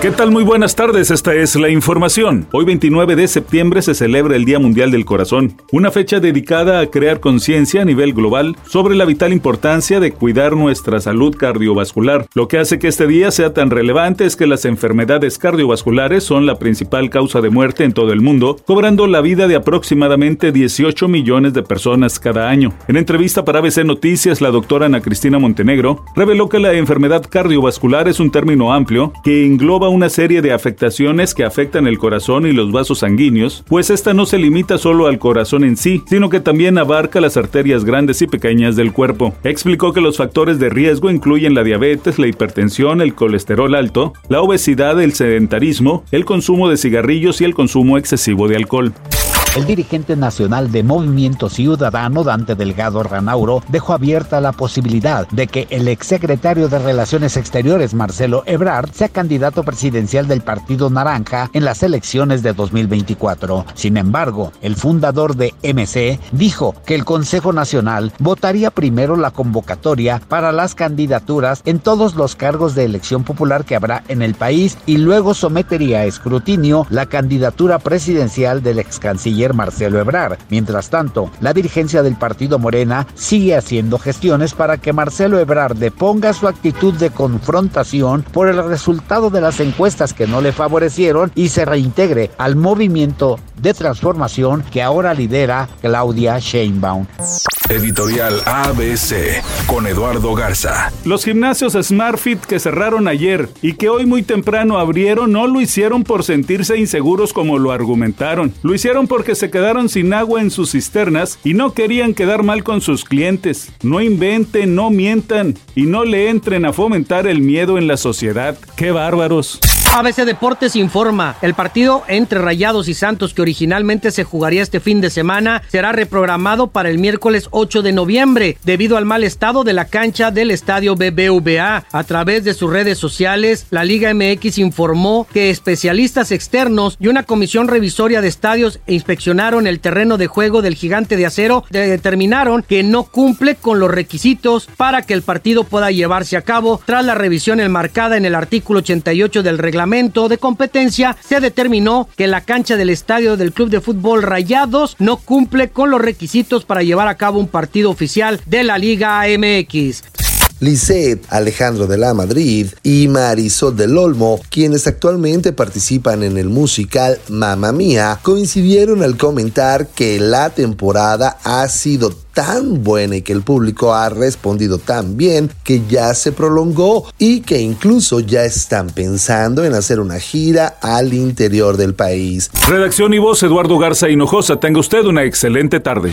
¿Qué tal? Muy buenas tardes, esta es la información. Hoy 29 de septiembre se celebra el Día Mundial del Corazón, una fecha dedicada a crear conciencia a nivel global sobre la vital importancia de cuidar nuestra salud cardiovascular. Lo que hace que este día sea tan relevante es que las enfermedades cardiovasculares son la principal causa de muerte en todo el mundo, cobrando la vida de aproximadamente 18 millones de personas cada año. En entrevista para ABC Noticias, la doctora Ana Cristina Montenegro reveló que la enfermedad cardiovascular es un término amplio que engloba una serie de afectaciones que afectan el corazón y los vasos sanguíneos, pues esta no se limita solo al corazón en sí, sino que también abarca las arterias grandes y pequeñas del cuerpo. Explicó que los factores de riesgo incluyen la diabetes, la hipertensión, el colesterol alto, la obesidad, el sedentarismo, el consumo de cigarrillos y el consumo excesivo de alcohol. El dirigente nacional de Movimiento Ciudadano, Dante Delgado Ranauro, dejó abierta la posibilidad de que el exsecretario de Relaciones Exteriores, Marcelo Ebrard, sea candidato presidencial del Partido Naranja en las elecciones de 2024. Sin embargo, el fundador de MC dijo que el Consejo Nacional votaría primero la convocatoria para las candidaturas en todos los cargos de elección popular que habrá en el país y luego sometería a escrutinio la candidatura presidencial del ex Marcelo Ebrard. Mientras tanto, la dirigencia del partido Morena sigue haciendo gestiones para que Marcelo Ebrard deponga su actitud de confrontación por el resultado de las encuestas que no le favorecieron y se reintegre al movimiento de transformación que ahora lidera Claudia Sheinbaum. Editorial ABC con Eduardo Garza. Los gimnasios SmartFit que cerraron ayer y que hoy muy temprano abrieron no lo hicieron por sentirse inseguros como lo argumentaron. Lo hicieron porque se quedaron sin agua en sus cisternas y no querían quedar mal con sus clientes. No inventen, no mientan y no le entren a fomentar el miedo en la sociedad. ¡Qué bárbaros! ABC Deportes informa, el partido entre Rayados y Santos que originalmente se jugaría este fin de semana será reprogramado para el miércoles 8 de noviembre debido al mal estado de la cancha del estadio BBVA. A través de sus redes sociales, la Liga MX informó que especialistas externos y una comisión revisoria de estadios inspeccionaron el terreno de juego del gigante de acero y determinaron que no cumple con los requisitos para que el partido pueda llevarse a cabo tras la revisión enmarcada en el artículo 88 del reglamento reglamento de competencia se determinó que la cancha del estadio del Club de Fútbol Rayados no cumple con los requisitos para llevar a cabo un partido oficial de la Liga MX. Lisette Alejandro de la Madrid y Marisol del Olmo, quienes actualmente participan en el musical Mamma Mía, coincidieron al comentar que la temporada ha sido tan buena y que el público ha respondido tan bien que ya se prolongó y que incluso ya están pensando en hacer una gira al interior del país. Redacción y voz Eduardo Garza Hinojosa, tenga usted una excelente tarde.